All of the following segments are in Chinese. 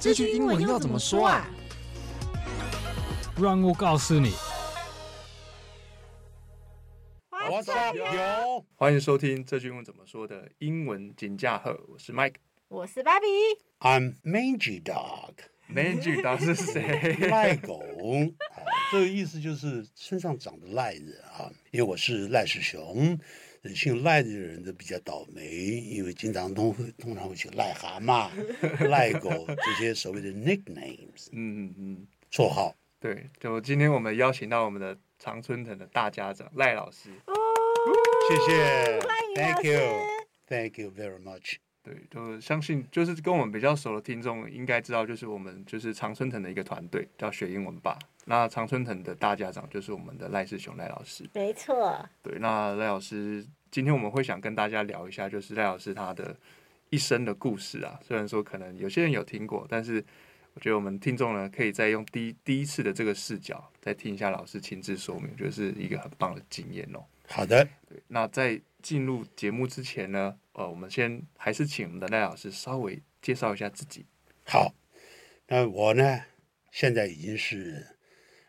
这句英文要怎么说啊？让我告诉你。What's up, yo？欢迎收听这句英文怎么说的英文金驾鹤，我是 Mike，我是芭比，I'm Mangy Dog。Mangy Dog 是谁？赖狗啊，这个意思就是身上长的赖子啊。因为我是赖世雄，姓赖的人都比较倒霉，因为经常都会通常会去癞蛤蟆、赖狗这些所谓的 nicknames，嗯嗯嗯，绰号。对，就今天我们邀请到我们的常春藤的大家长赖老师。谢谢，Thank you，Thank you very much。对，就相信就是跟我们比较熟的听众应该知道，就是我们就是常春藤的一个团队叫学英文吧。那常春藤的大家长就是我们的赖世雄赖老师。没错。对，那赖老师今天我们会想跟大家聊一下，就是赖老师他的一生的故事啊。虽然说可能有些人有听过，但是我觉得我们听众呢可以再用第一第一次的这个视角再听一下老师亲自说明，就是一个很棒的经验哦。好的，那在进入节目之前呢，呃，我们先还是请我们的赖老师稍微介绍一下自己。好，那我呢，现在已经是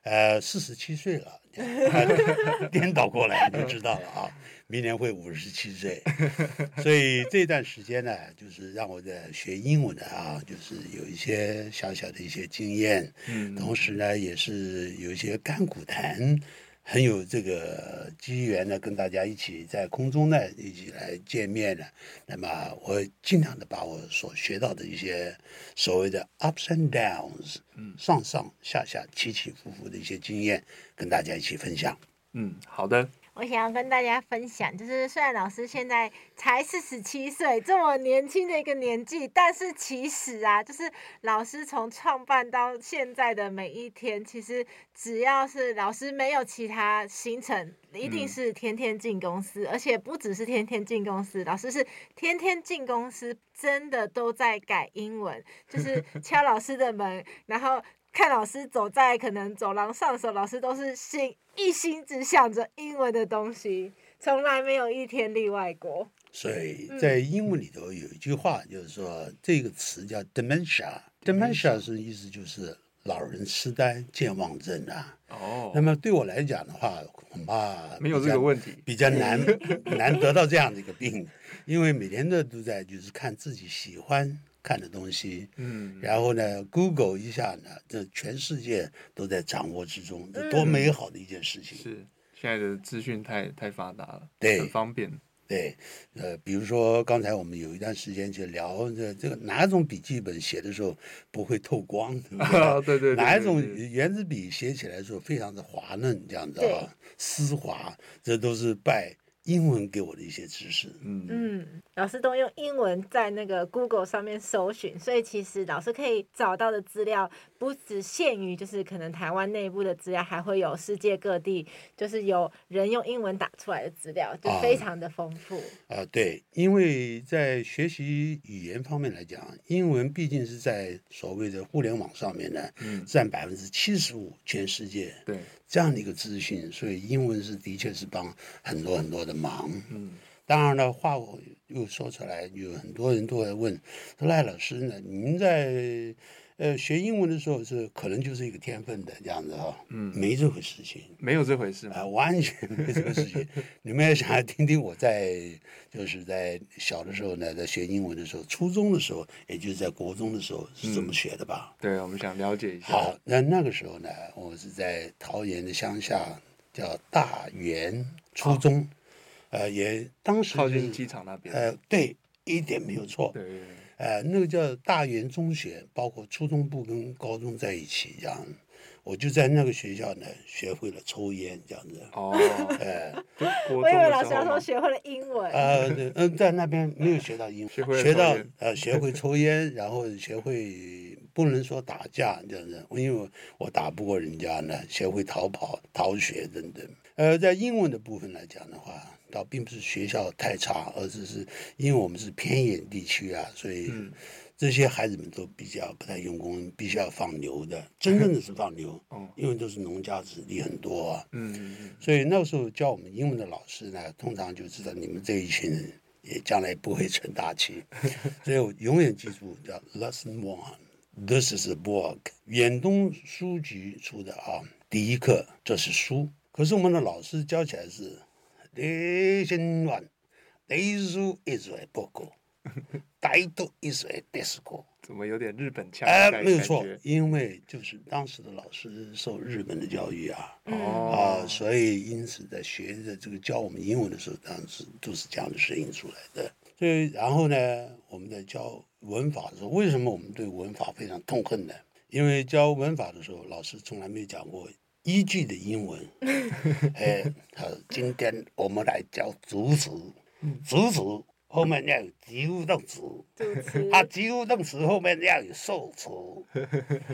呃四十七岁了，颠倒过来你就知道了啊，明年会五十七岁，所以这段时间呢，就是让我在学英文的啊，就是有一些小小的一些经验，嗯，同时呢，也是有一些甘苦谈。很有这个机缘呢，跟大家一起在空中呢一起来见面了。那么我尽量的把我所学到的一些所谓的 ups and downs，嗯，上上下下起起伏伏的一些经验，跟大家一起分享。嗯，好的。我想要跟大家分享，就是虽然老师现在才四十七岁，这么年轻的一个年纪，但是其实啊，就是老师从创办到现在的每一天，其实只要是老师没有其他行程，一定是天天进公司，嗯、而且不只是天天进公司，老师是天天进公司，真的都在改英文，就是敲老师的门，然后。看老师走在可能走廊上的时候，老师都是心一心只想着英文的东西，从来没有一天例外过。所以在英文里头有一句话，就是说这个词叫 dementia，dementia 是意思就是老人痴呆、健忘症啊。哦。那么对我来讲的话，恐怕没有这个问题，比较难 难得到这样的一个病，因为每天的都在就是看自己喜欢。看的东西，嗯，然后呢，Google 一下呢，这全世界都在掌握之中，这多美好的一件事情！是现在的资讯太太发达了，对，很方便。对，呃，比如说刚才我们有一段时间就聊这这个哪种笔记本写的时候不会透光，对不对？对对对，哪一种原子笔写起来的时候非常的滑嫩，这样子啊，丝滑，这都是拜。英文给我的一些知识，嗯嗯，老师都用英文在那个 Google 上面搜寻，所以其实老师可以找到的资料不只限于就是可能台湾内部的资料，还会有世界各地就是有人用英文打出来的资料，就非常的丰富。啊，啊，对，因为在学习语言方面来讲，英文毕竟是在所谓的互联网上面呢，嗯，占百分之七十五，全世界对。这样的一个资讯，所以英文是的确是帮很多很多的忙。嗯，当然了，话我又说出来，有很多人都会问说：“赖老师呢？您在呃学英文的时候是可能就是一个天分的这样子哈？”嗯，没这回事情，没有这回事啊，完全没这个事情。你们也想要听听我在就是在小的时候呢，在学英文的时候，初中的时候，也就是在国中的时候是怎么学的吧？嗯、对，我们想了解一下。好，那那个时候呢，我是在桃园的乡下，叫大园初中。呃，也当时靠近机场那边。呃，对，一点没有错。对，对，对。呃，那个叫大园中学，包括初中部跟高中在一起这样。我就在那个学校呢，学会了抽烟这样子。哦。哎，我以为老师要说学会了英文。呃，对，嗯，在那边没有学到英文，学会学到呃，学会抽烟，然后学会不能说打架这样子，因为我打不过人家呢，学会逃跑、逃学等等。呃，在英文的部分来讲的话。倒并不是学校太差，而是是因为我们是偏远地区啊，所以这些孩子们都比较不太用功，必须要放牛的，真正的是放牛，因为都是农家子弟很多啊，嗯，所以那个时候教我们英文的老师呢，通常就知道你们这一群人也将来不会成大器，所以我永远记住叫 lesson one，This is a book，远东书局出的啊。第一课，这是书。可是我们的老师教起来是，This one, this is a book, that is a disc。怎么有点日本腔？哎，没有错，因为就是当时的老师受日本的教育啊，哦、啊，所以因此在学的这个教我们英文的时候，当时都是这样的声音出来的。所以然后呢，我们在教文法的时候，为什么我们对文法非常痛恨呢？因为教文法的时候，老师从来没有讲过一句的英文。哎，好，今天我们来教主词，主词后面要有及物动词，啊，及物动词后面要有受词，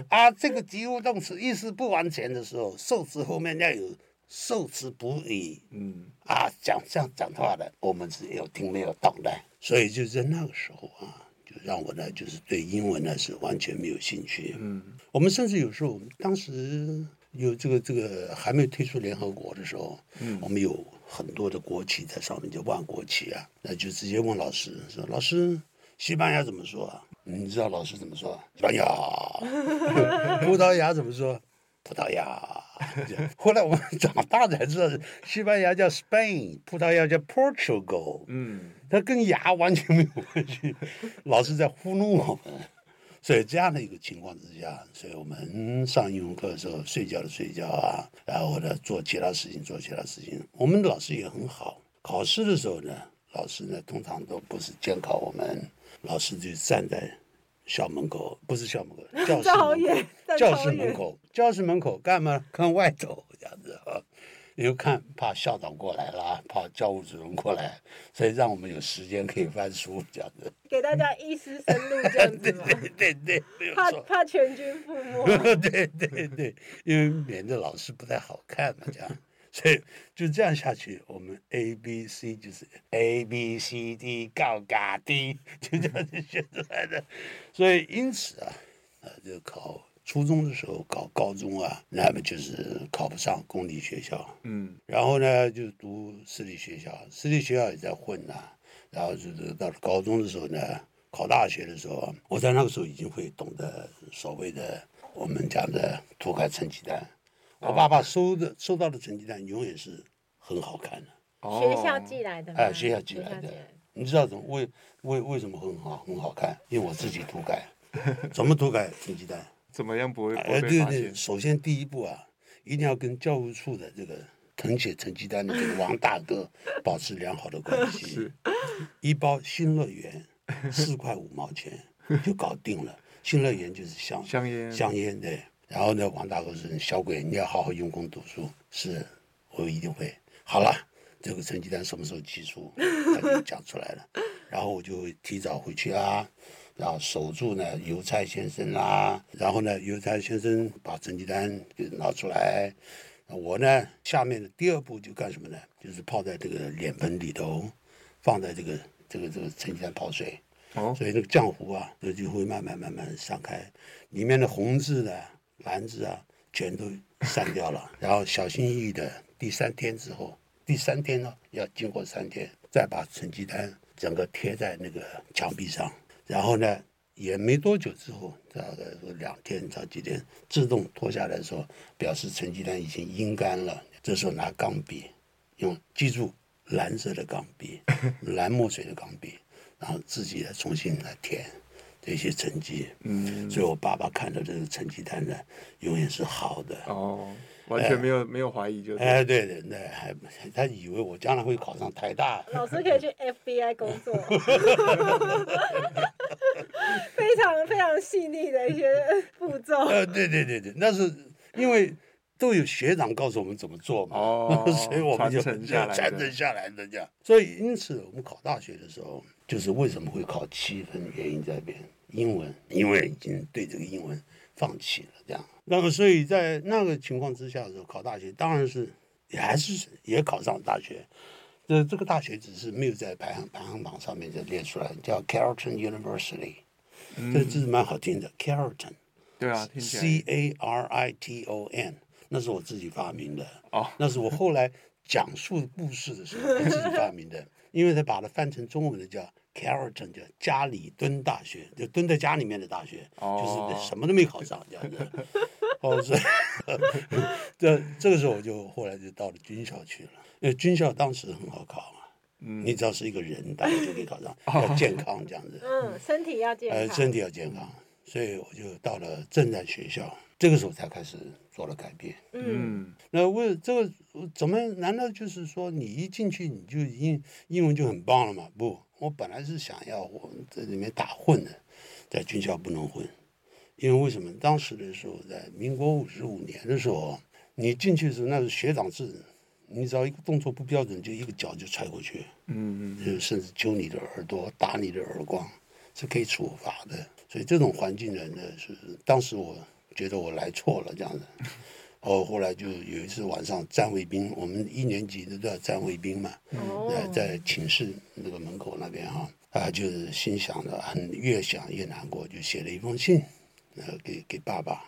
啊，这个及物动词意思不完全的时候，受词后面要有。受词补语，嗯。啊，讲这样讲话的，我们是有听没有懂的，所以就在那个时候啊，就让我呢，就是对英文呢是完全没有兴趣。嗯，我们甚至有时候，我们当时有这个这个还没有退出联合国的时候，嗯，我们有很多的国旗在上面，就万国旗啊，那就直接问老师说：“老师，西班牙怎么说啊？”你知道老师怎么说？西班牙。葡萄牙怎么说？葡萄牙。后来我们长大才知道，西班牙叫 Spain，葡萄牙叫 Portugal。嗯，它跟牙完全没有关系。老师在糊弄我们，所以这样的一个情况之下，所以我们上英文课的时候睡觉的睡觉啊，然后呢做其他事情做其他事情。我们的老师也很好，考试的时候呢，老师呢通常都不是监考我们，老师就站在。校门口不是校门口，教室门口，教室门口，教室门口干嘛？看外头这样子又看怕校长过来了，怕教务主任过来，所以让我们有时间可以翻书这样子，给大家一丝生路这样子吗？对对对，没有错，怕怕全军覆没。对对对，因为免得老师不太好看嘛，这样。所以就这样下去，我们 A B C 就是 A B C D 高嘎 D，就这样子学出来的。所以因此啊，啊，就考初中的时候，考高中啊，那么就是考不上公立学校。嗯。然后呢，就读私立学校，私立学校也在混呐、啊。然后就是到了高中的时候呢，考大学的时候，我在那个时候已经会懂得所谓的我们讲的涂改成绩单。我爸爸收的收到的成绩单永远是很好看的，学校寄来的。哎，学校寄来的。你知道怎么为为为什么很好很好看？因为我自己涂改。怎么涂改成绩单？怎么样不会？哎，对对，首先第一步啊，一定要跟教务处的这个誊写成绩单的这个王大哥保持良好的关系。是。一包新乐园 四块五毛钱就搞定了。新乐园就是香香烟香烟对。然后呢，王大哥说：“小鬼，你要好好用功读书。”是，我一定会。好了，这个成绩单什么时候寄出？他就讲出来了。然后我就会提早回去啊，然后守住呢邮差先生啊。然后呢，邮差先生把成绩单给拿出来。我呢，下面的第二步就干什么呢？就是泡在这个脸盆里头，放在这个这个这个成绩单泡水。哦。所以那个浆糊啊，就就会慢慢慢慢散开，里面的红字呢。蓝字啊，全都散掉了。然后小心翼翼的，第三天之后，第三天呢，要经过三天，再把成绩单整个贴在那个墙壁上。然后呢，也没多久之后，大概说两天到几天，自动脱下来的时候，表示成绩单已经阴干了。这时候拿钢笔，用记住蓝色的钢笔，蓝墨水的钢笔，然后自己来重新来填。这些成绩，嗯，所以我爸爸看到这个成绩单呢，永远是好的。哦，完全没有、呃、没有怀疑就，是哎，对对对，还他以为我将来会考上台大。老师可以去 FBI 工作，非常非常细腻的一些步骤。呃，对对对对，那是因为都有学长告诉我们怎么做嘛，哦，所以我们就传承下来，传承下来的这样。所以因此我们考大学的时候，就是为什么会考七分，原因在这边。英文，因为已经对这个英文放弃了，这样。那么，所以在那个情况之下的时候，考大学当然是也还是也考上大学。这这个大学只是没有在排行排行榜上面就列出来，叫 Carleton University，嗯、这字蛮好听的，Carleton。对啊，C A R I T O N，那是我自己发明的。哦，那是我后来讲述故事的时候我自己发明的，因为他把它翻成中文的叫 Carleton 叫家里蹲大学，就蹲在家里面的大学，哦、就是什么都没考上这样子。哦，所以这这个时候我就后来就到了军校去了，因为军校当时很好考嘛，嗯，你只要是一个人，大概就可以考上，要健康这样子，嗯，身体要健康，呃，身体要健康，所以我就到了正战学校，这个时候才开始做了改变，嗯，那为这个怎么？难道就是说你一进去你就英英文就很棒了吗？不，我本来是想要我在里面打混的，在军校不能混。因为为什么？当时的时候，在民国五十五年的时候，你进去的时候那是学长制，你只要一个动作不标准，就一个脚就踹过去，嗯嗯，就甚至揪你的耳朵、打你的耳光，是可以处罚的。所以这种环境人呢，是当时我觉得我来错了这样子。哦，后来就有一次晚上站卫兵，我们一年级的都要站卫兵嘛，在在寝室那个门口那边哈，啊，就是心想的很越想越难过，就写了一封信。呃，给给爸爸，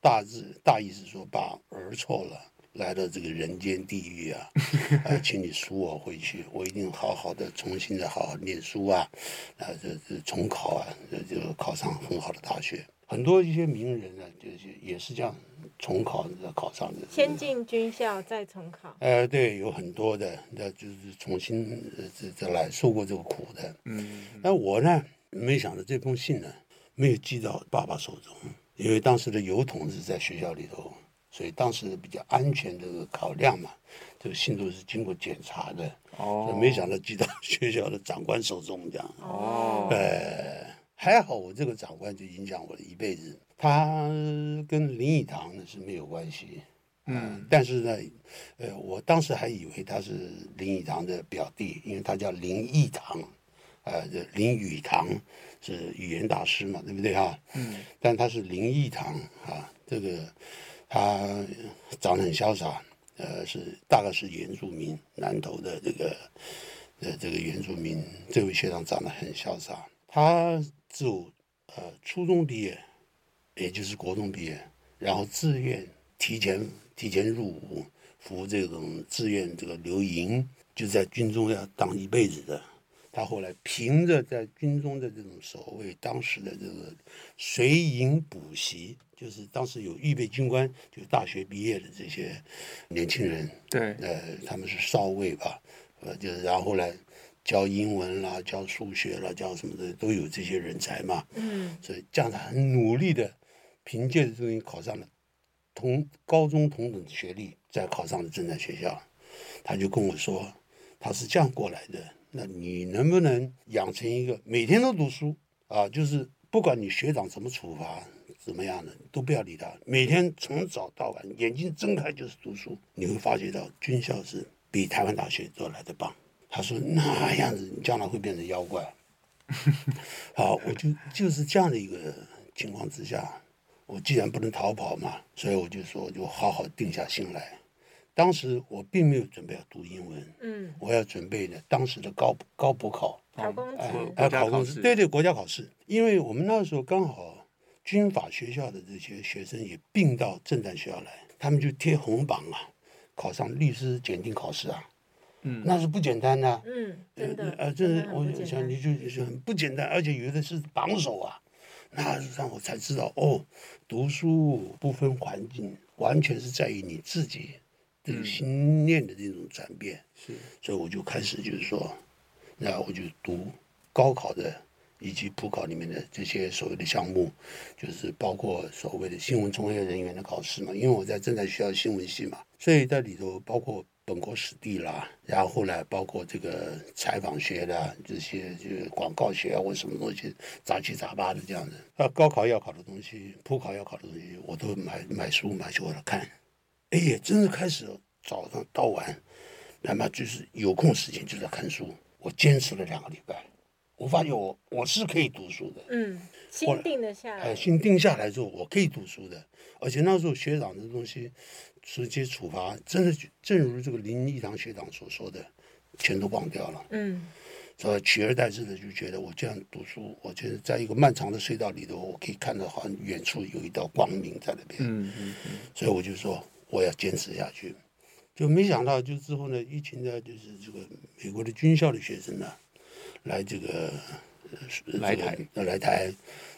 大致大意是说，爸儿错了，来到这个人间地狱啊，呃，请你赎我回去，我一定好好的重新的好好念书啊，啊，这这重考啊，这就考上很好的大学。很多一些名人呢，就是也是这样重考考上的。先进军校再重考。呃，对，有很多的，那就是重新这这来受过这个苦的。嗯，那我呢，没想到这封信呢。没有寄到爸爸手中，因为当时的邮筒是在学校里头，所以当时比较安全的考量嘛，这个信都是经过检查的。哦，没想到寄到 学校的长官手中这样。哦，呃，还好我这个长官就影响我的一辈子。他跟林语堂呢是没有关系，嗯、呃，但是呢，呃，我当时还以为他是林语堂的表弟，因为他叫林义堂。呃，林语堂是语言大师嘛，对不对哈？嗯。但他是林义堂啊，这个他长得很潇洒，呃，是大概是原住民南投的这个呃这个原住民，这位学长长得很潇洒。他就呃初中毕业，也就是国中毕业，然后自愿提前提前入伍，服这种志愿这个留营，就在军中要当一辈子的。他后来凭着在军中的这种所谓，当时的这个随营补习，就是当时有预备军官，就是大学毕业的这些年轻人，对，呃，他们是少尉吧，呃，就是然后来教英文啦，教数学啦，教什么的都有这些人才嘛，嗯，所以这样他很努力的，凭借着这东西考上了同高中同等学历，再考上了正在学校，他就跟我说，他是这样过来的。那你能不能养成一个每天都读书啊？就是不管你学长怎么处罚，怎么样的，都不要理他。每天从早到晚，眼睛睁开就是读书。你会发觉到军校是比台湾大学都来的棒。他说那样子，你将来会变成妖怪。好，我就就是这样的一个情况之下，我既然不能逃跑嘛，所以我就说，就好好定下心来。当时我并没有准备要读英文，嗯，我要准备的当时的高高补考，考公考公职，对对，国家考试。因为我们那时候刚好军法学校的这些学生也并到政战学校来，他们就贴红榜啊，考上律师检定考试啊，嗯，那是不简单的，嗯，真的，呃，这我想你就就是很不简单，而且有的是榜首啊，那让我才知道哦，读书不分环境，完全是在于你自己。这个心念的这种转变，是，所以我就开始就是说，那我就读高考的以及普考里面的这些所谓的项目，就是包括所谓的新闻从业人员的考试嘛。因为我在正在学校新闻系嘛，所以在里头包括本国史地啦，然后后来包括这个采访学的这些，就是广告学啊或什么东西杂七杂八的这样子。啊，高考要考的东西，普考要考的东西，我都买买书买去我来看。哎呀，真是开始早上到晚，那么就是有空时间就在看书。我坚持了两个礼拜，我发现我我是可以读书的。嗯，心定了下来。哎，心定下来之后，我可以读书的。而且那时候学长的东西直接处罚，真的就正如这个林义堂学长所说的，全都忘掉了。嗯，所以取而代之的就觉得我这样读书，我觉得在一个漫长的隧道里头，我可以看到好像远处有一道光明在那边。嗯嗯嗯。所以我就说。我要坚持下去，就没想到，就之后呢，一群的就是这个美国的军校的学生呢，来这个来台，呃，来台，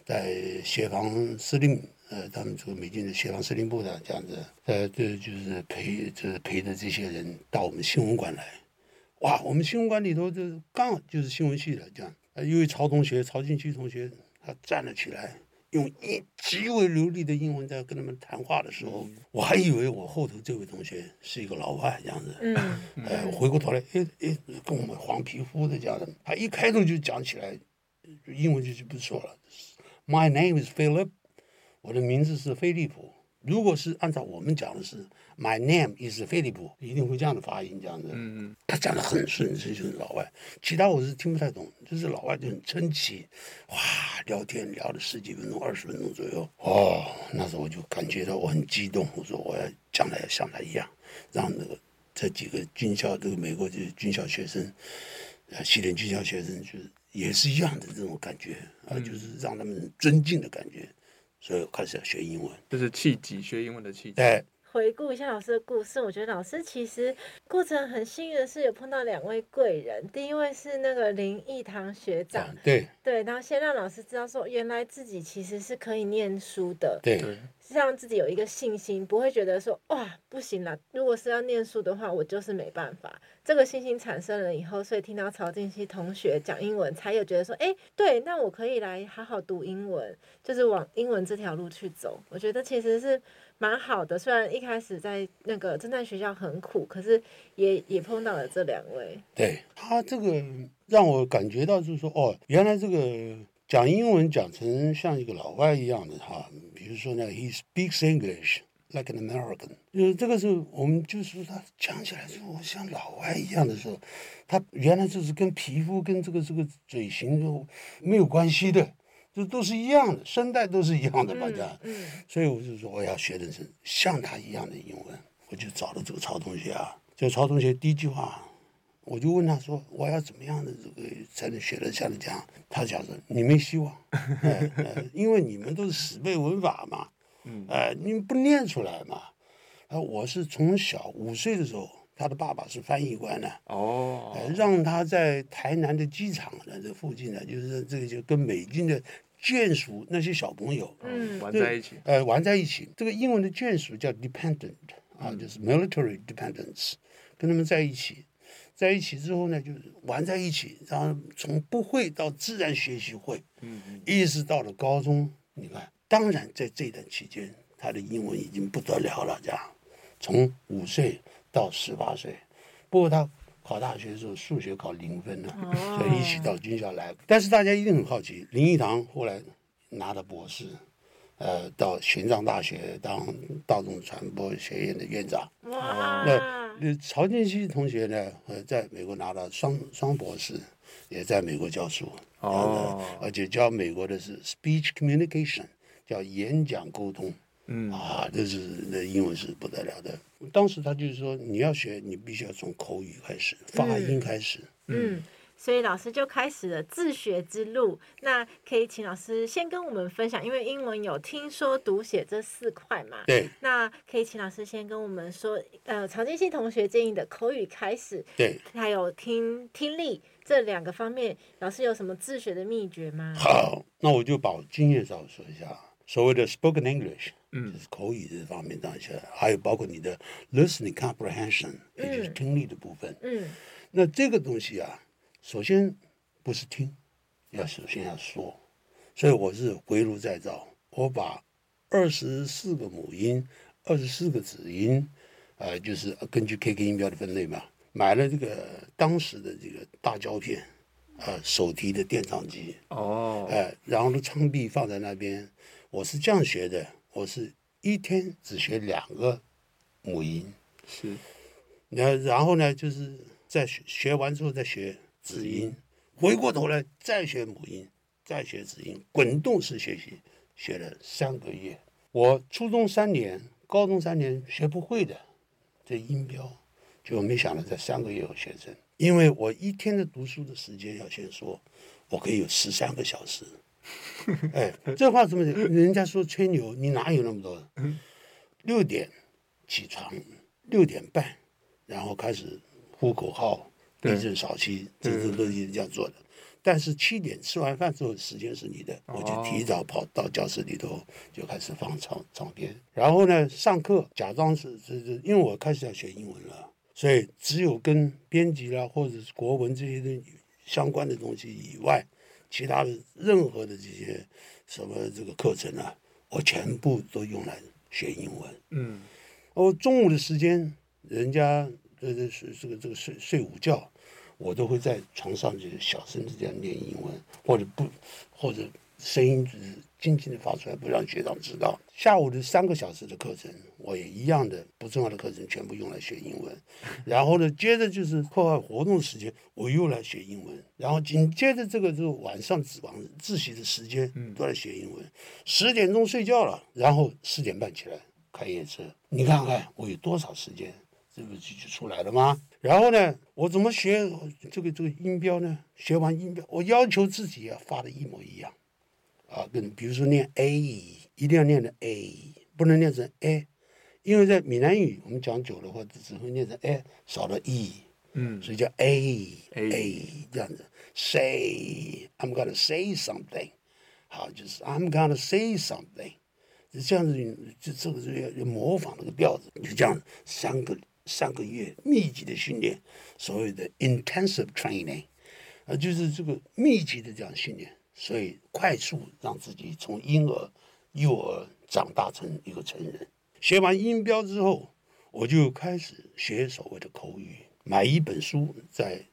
在协防司令，呃，他们这个美军的协防司令部的这样子，呃，这就是陪，就是陪着这些人到我们新闻馆来。哇，我们新闻馆里头就刚好就是新闻系的这样，呃，一位曹同学，曹进区同学，他站了起来。用一极为流利的英文在跟他们谈话的时候，我还以为我后头这位同学是一个老外这样子。嗯，哎，我回过头来，哎哎，跟我们黄皮肤的这样的，他一开头就讲起来，英文就就不说了。My name is Philip，我的名字是菲利普。如果是按照我们讲的是 My name is 菲利普，一定会这样的发音，这样子。嗯。他讲的很顺，这就是老外。其他我是听不太懂，就是老外就很称奇，哇，聊天聊了十几分钟、二十分钟左右。哦，那时候我就感觉到我很激动，我说我要将来像他一样，让那个这几个军校，这个美国的军校学生，呃，西点军校学生，就是也是一样的这种感觉啊，就是让他们尊敬的感觉。所以我开始要学英文，这是契机，学英文的契机。对，回顾一下老师的故事，我觉得老师其实过程很幸运的是有碰到两位贵人，第一位是那个林义堂学长，对。对，然后先让老师知道说，原来自己其实是可以念书的，对。让自己有一个信心，不会觉得说哇不行了。如果是要念书的话，我就是没办法。这个信心产生了以后，所以听到曹静熙同学讲英文，才有觉得说，哎，对，那我可以来好好读英文，就是往英文这条路去走。我觉得其实是蛮好的。虽然一开始在那个侦探学校很苦，可是也也碰到了这两位。对，他这个让我感觉到就是说，哦，原来这个讲英文讲成像一个老外一样的哈。比如说呢，He speaks English like an American。就是这个时候，我们就是他讲起来说，我像老外一样的时候，他原来就是跟皮肤跟这个这个嘴型就没有关系的，这都是一样的，声带都是一样的嘛，这样。嗯。所以我就说，我要学的是像他一样的英文。我就找了这个曹同学啊，这个曹同学第一句话，我就问他说，我要怎么样的这个才能学得像你这样？他讲说，你没希望。呃 呃，因为你们都是死背文法嘛，嗯，呃，你们不念出来嘛。啊，我是从小五岁的时候，他的爸爸是翻译官呢，哦，呃，让他在台南的机场的这附近呢，就是这个就跟美军的眷属那些小朋友，嗯，玩在一起，呃，玩在一起。这个英文的眷属叫 dependent 啊，就是 military dependents，跟他们在一起。在一起之后呢，就是玩在一起，然后从不会到自然学习会，嗯，一直到了高中，你看，当然在这段期间，他的英文已经不得了了，这样，从五岁到十八岁，不过他考大学的时候数学考零分了，所以一起到军校来。但是大家一定很好奇，林义堂后来拿了博士，呃，到玄奘大学当大众传播学院的院长，哇，那。曹建熙同学呢，呃，在美国拿了双双博士，也在美国教书，哦，而且教美国的是 speech communication，叫演讲沟通，嗯，啊，这是那英文是不得了的。当时他就是说，你要学，你必须要从口语开始，发音开始，嗯。嗯所以老师就开始了自学之路。那可以请老师先跟我们分享，因为英文有听说读写这四块嘛。对。那可以请老师先跟我们说，呃，曹金熙同学建议的口语开始，对，还有听听力这两个方面，老师有什么自学的秘诀吗？好，那我就把我经验上说一下。所谓的 spoken English，嗯，就是口语这方面当然，还有包括你的 listening comprehension，也就是听力的部分。嗯。那这个东西啊。首先不是听，要首先要说，所以我是回炉再造，我把二十四个母音、二十四个子音，呃，就是根据 KK 音标的分类嘛，买了这个当时的这个大胶片，呃，手提的电唱机，哦，哎、呃，然后呢，唱臂放在那边，我是这样学的，我是一天只学两个母音，是，然然后呢，就是在学学完之后再学。子音，回过头来再学母音，再学子音，滚动式学习，学了三个月。我初中三年，高中三年学不会的这音标，就没想到在三个月我学成。因为我一天的读书的时间要先说，我可以有十三个小时。哎，这话怎么？人家说吹牛，你哪有那么多？六点起床，六点半，然后开始呼口号。立正、扫气，这这都是这样做的。但是七点吃完饭之后时间是你的，我就提早跑到教室里头就开始放长长篇，然后呢上课假装是是是，因为我开始要学英文了，所以只有跟编辑啦或者是国文这些的相关的东西以外，其他的任何的这些什么这个课程啊，我全部都用来学英文。嗯，哦，中午的时间，人家这这是这个这个睡睡午觉。我都会在床上就小声的这样念英文，或者不，或者声音只是静静的发出来，不让学长知道。下午的三个小时的课程，我也一样的不重要的课程全部用来学英文。然后呢，接着就是课外活动时间，我又来学英文。然后紧接着这个就晚上晚自习的时间，都在学英文。十点钟睡觉了，然后四点半起来开夜车。你看看我有多少时间？这不就就出来了吗？然后呢，我怎么学这个这个音标呢？学完音标，我要求自己要发的一模一样，啊，跟比如说念 a，一定要念的 a，不能念成 a，因为在闽南语我们讲久的话，只会念成 a，少了 e，嗯，所以叫 a a, a 这样子。Say，I'm gonna say something，好，就是 I'm gonna say something，这样子就这个是要要模仿那个调子，就这样三个。三个月密集的训练，所谓的 intensive training，啊，就是这个密集的这样训练，所以快速让自己从婴儿、幼儿长大成一个成人。学完音标之后，我就开始学所谓的口语。买一本书在，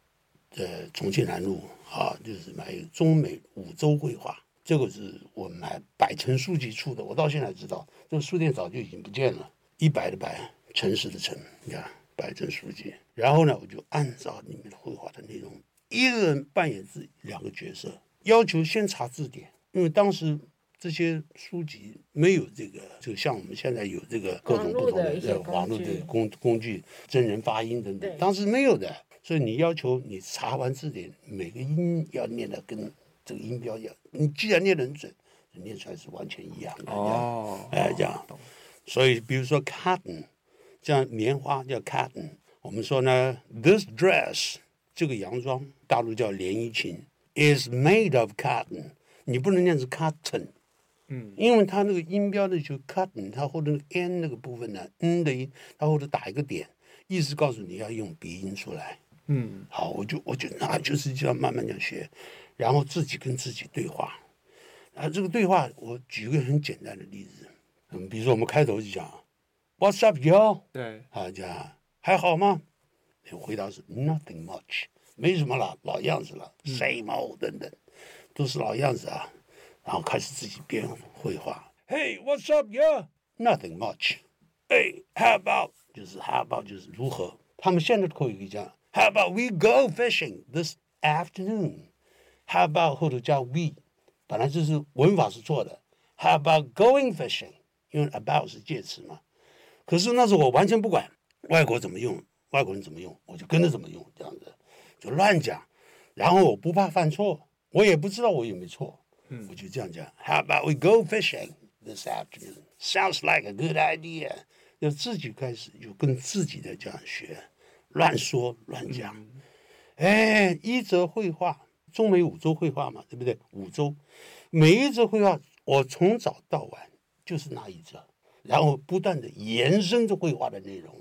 在呃重庆南路啊，就是买中美五洲绘画，这个是我买百城书籍出的，我到现在知道这个书店早就已经不见了，一百的百。城市的城，你看，百正书籍。然后呢，我就按照里面的绘画的内容，一个人扮演自己两个角色，要求先查字典，因为当时这些书籍没有这个，就像我们现在有这个各种不同的这个网络的工工具，真人发音等等，当时没有的。所以你要求你查完字典，每个音要念的跟这个音标一样。你既然念得很准，念出来是完全一样的。哦，哎，这样。所以，比如说 cotton。像棉花叫 cotton，我们说呢，this dress 这个洋装，大陆叫连衣裙，is made of cotton。你不能念成 cotton，嗯，因为它那个音标的就 cotton，它或者 n 那个部分呢，n 的音，它后头打一个点，意思告诉你要用鼻音出来，嗯，好，我就我就那就是就要慢慢这样学，然后自己跟自己对话，啊，这个对话我举个很简单的例子，嗯，比如说我们开头就讲。What's up, yo？对，啊，这样还好吗？回答是 Nothing much，没什么了，老样子了，same old 等等，都是老样子啊。然后开始自己编绘画。Hey，what's up, yo？Nothing much。Hey，how about？就是 how about 就是如何？他们现在的口语讲 How about we go fishing this afternoon？How about 后头加 we，本来就是文法是错的。How about going fishing？因为 about 是介词嘛。 可是那时候我完全不管外国怎么用，外国人怎么用，我就跟着怎么用，这样子就乱讲。然后我不怕犯错，我也不知道我有没有错，嗯，我就这样讲。How about we go fishing this afternoon? Sounds like a good idea。就自己开始就跟自己的这样学，乱说乱讲。哎，一则绘画，中美五洲绘画嘛，对不对？五洲，每一则绘画，我从早到晚就是那一则。然后不断的延伸着绘画的内容，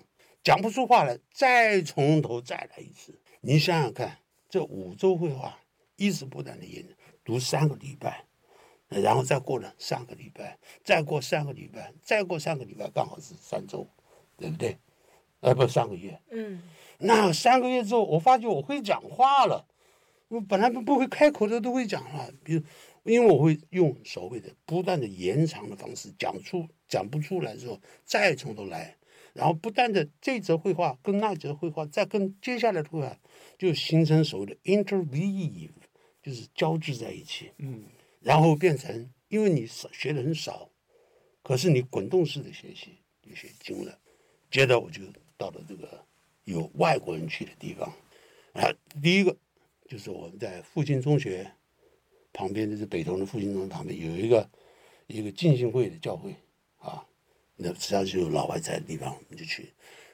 讲不出话来，再从头再来一次。你想想看，这五周绘画一直不断的延，读三个礼拜，然后再过了三个礼拜，再过三个礼拜，再过三个礼拜，刚好是三周，对不对？呃，不，三个月。嗯。那三个月之后，我发觉我会讲话了，我本来不不会开口的都会讲了，比如。因为我会用所谓的不断的延长的方式讲出讲不出来之后，再从头来，然后不断的这则绘画跟那则绘画再跟接下来的绘画，就形成所谓的 interweave，就是交织在一起。嗯，然后变成因为你学的很少，可是你滚动式的学习就学精了。接着我就到了这个有外国人去的地方，啊，第一个就是我们在复兴中学。旁边就是北投的复兴中旁边有一个一个浸信会的教会啊，那只要是有老外在的地方，我们就去。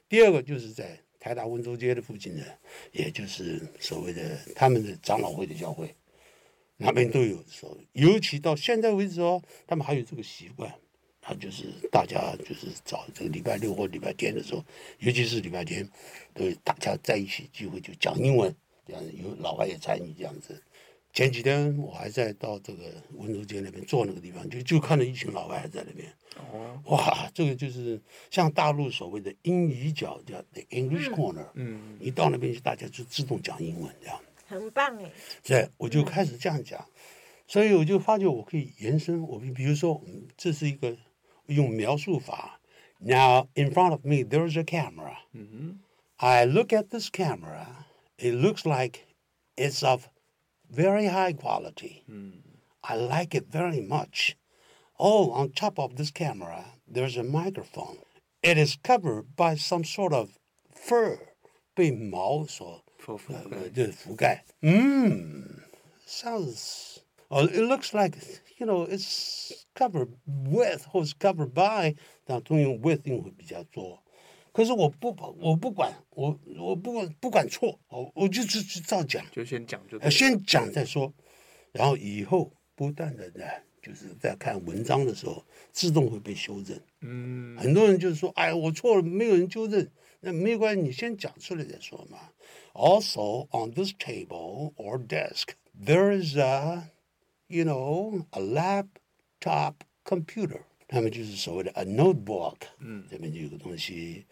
第二个就是在台大温州街的附近的，也就是所谓的他们的长老会的教会那边都有说，尤其到现在为止哦，他们还有这个习惯，他就是大家就是找这个礼拜六或礼拜天的时候，尤其是礼拜天，都大家在一起聚会就讲英文，这样有老外也参与这样子。前几天我还在到这个温州街那边坐那个地方，就就看到一群老外还在那边。哦，哇，这个就是像大陆所谓的英语角叫 The English Corner。嗯，一到那边去，大家就自动讲英文这样。很棒哎！对，我就开始这样讲，嗯、所以我就发觉我可以延伸。我比如说，这是一个用描述法。Now in front of me there is a camera. 嗯哼。I look at this camera. It looks like it's of very high quality. 嗯。I like it very much. Oh, on top of this camera there's a microphone. It is covered by some sort of fur，被毛所。呃，就是覆盖。嗯，sounds，哦，it looks like，you know，it's covered with or is covered by，但通用 with 用会比较多。 可是我不，我不管，我我不管不管错，我我就就就照讲，就先讲就。先讲再说，然后以后不断的呢，就是在看文章的时候，自动会被修正。嗯，很多人就是说，哎，我错了，没有人纠正，那没关系，你先讲出来再说嘛。Also, on this table or desk, there is a, you know, a laptop computer. 他们就是所谓的 a notebook。嗯，这边就有个东西。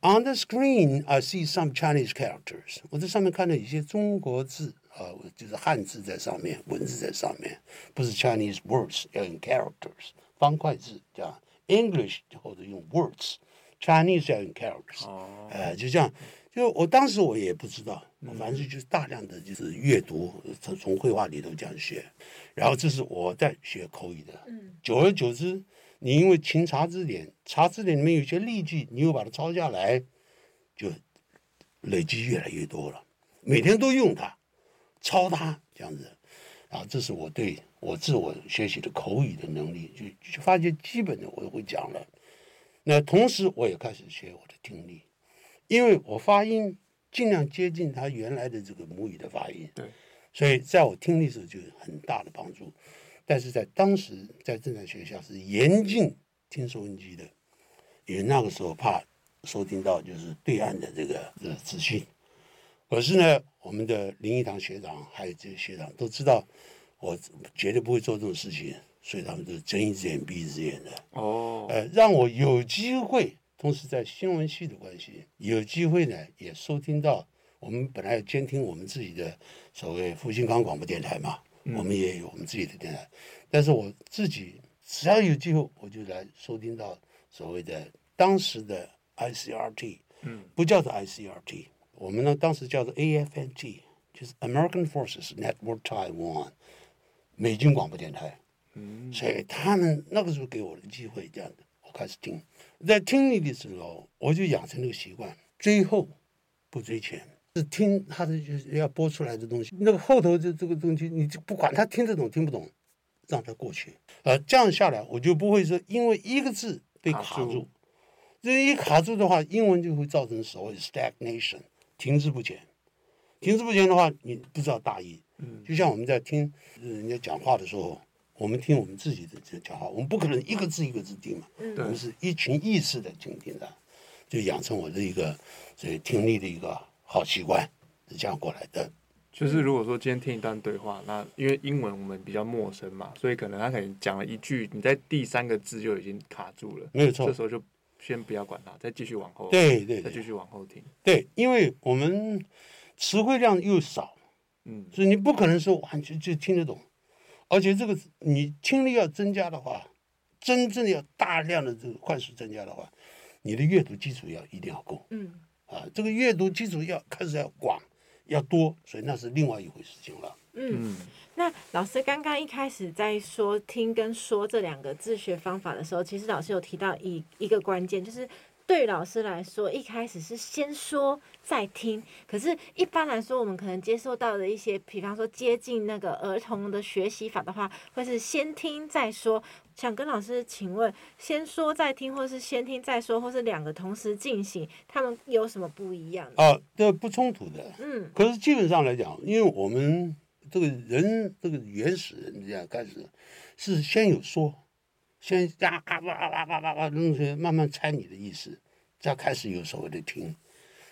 On the screen, I see some Chinese characters. 我在上面看到一些中国字啊，就是汉字在上面，文字在上面，不是 Chinese words，要用 characters，方块字这样。English 或者用 words，Chinese 要用 characters。哦，哎，就这样。就我当时我也不知道，我反正就是大量的就是阅读，从从绘画里头这样学，然后这是我在学口语的。久而久之，你因为勤查字典，查字典里面有些例句，你又把它抄下来，就累积越来越多了。每天都用它，抄它这样子，然后这是我对我自我学习的口语的能力，就就发现基本的我都会讲了。那同时我也开始学我的听力。因为我发音尽量接近他原来的这个母语的发音，对，所以在我听力的时候就有很大的帮助。但是在当时在正在学校是严禁听收音机的，因为那个时候怕收听到就是对岸的这个呃资讯。可是呢，我们的林一堂学长还有这些学长都知道我绝对不会做这种事情，所以他们都睁一只眼闭一只眼的。哦，呃，让我有机会。同时，在新闻系的关系，有机会呢，也收听到我们本来要监听我们自己的所谓复兴康广播电台嘛，嗯、我们也有我们自己的电台。但是我自己只要有机会，我就来收听到所谓的当时的 ICRT，嗯，不叫做 ICRT，我们呢当时叫做 AFNT，就是 American Forces Network Taiwan，美军广播电台。嗯，所以他们那个时候给我的机会，这样的，我开始听。在听力的时候，我就养成这个习惯，追后不追前，是听他的就是要播出来的东西。那个后头的这个东西，你就不管他听得懂听不懂，让他过去。呃，这样下来，我就不会说因为一个字被卡住。这一卡住的话，英文就会造成所谓的 stagnation，停滞不前。停滞不前的话，你不知道大意。嗯，就像我们在听人家讲话的时候。我们听我们自己的这讲话，我们不可能一个字一个字听嘛，嗯、我们是一群意识的倾听的，就养成我的一个所以听力的一个好奇怪，是这样过来的。就是如果说今天听一段对话，那因为英文我们比较陌生嘛，所以可能他可能讲了一句，你在第三个字就已经卡住了，没有错。这时候就先不要管它，再继续往后，对，对对，再继续往后听。对，因为我们词汇量又少，嗯，所以你不可能说完全就听得懂。而且这个你听力要增加的话，真正要大量的这个快速增加的话，你的阅读基础要一定要够。嗯，啊，这个阅读基础要开始要广，要多，所以那是另外一回事情了。嗯，那老师刚刚一开始在说听跟说这两个自学方法的时候，其实老师有提到一一个关键，就是。对老师来说，一开始是先说再听。可是，一般来说，我们可能接受到的一些，比方说接近那个儿童的学习法的话，会是先听再说。想跟老师请问，先说再听，或是先听再说，或是两个同时进行，他们有什么不一样？啊，这不冲突的。嗯。可是基本上来讲，因为我们这个人这个原始人这样开始，是先有说，先呀啊哇哇哇哇哇东西慢慢猜你的意思，再开始有所谓的听。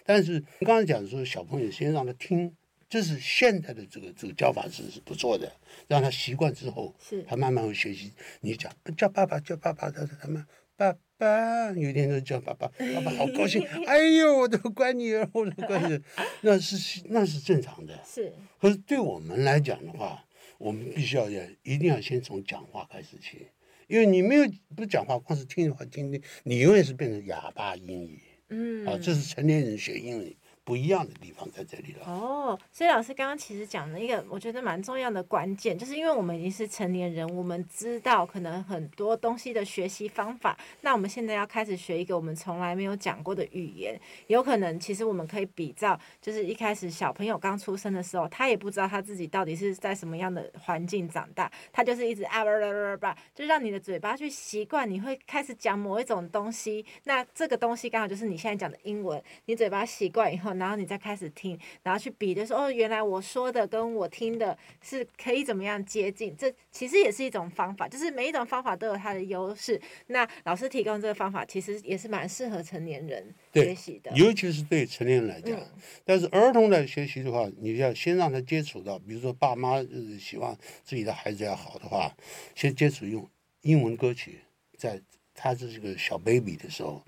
但是你刚才讲说小朋友先让他听，这是现在的这个这个教法是是不错的，让他习惯之后，是他慢慢会学习。你讲叫爸爸叫爸爸的他们爸爸，有一天就叫爸爸，爸爸好高兴，哎呦我的乖女儿，我的乖女儿，那是那是正常的。是，可是对我们来讲的话，我们必须要要一定要先从讲话开始去，因为你没有不讲话，光是听的话听听，你永远是变成哑巴英语。嗯，啊，这是成年人学英语不一样的地方在这里了。哦，所以老师刚刚其实讲了一个我觉得蛮重要的关键，就是因为我们已经是成年人，我们知道可能很多东西的学习方法。那我们现在要开始学一个我们从来没有讲过的语言，有可能其实我们可以比照，就是一开始小朋友刚出生的时候，他也不知道他自己到底是在什么样的环境长大，他就是一直啊吧吧吧吧，就让你的嘴巴去习惯，你会开始讲某一种东西。那这个东西刚好就是你现在讲的英文，你嘴巴习惯以后。然后你再开始听，然后去比的时候，哦，原来我说的跟我听的是可以怎么样接近？这其实也是一种方法，就是每一种方法都有它的优势。那老师提供这个方法，其实也是蛮适合成年人学习的，尤其是对成年人来讲。嗯、但是儿童来学习的话，你要先让他接触到，比如说爸妈就是希望自己的孩子要好的话，先接触用英文歌曲，在。他是这个小 baby 的时候，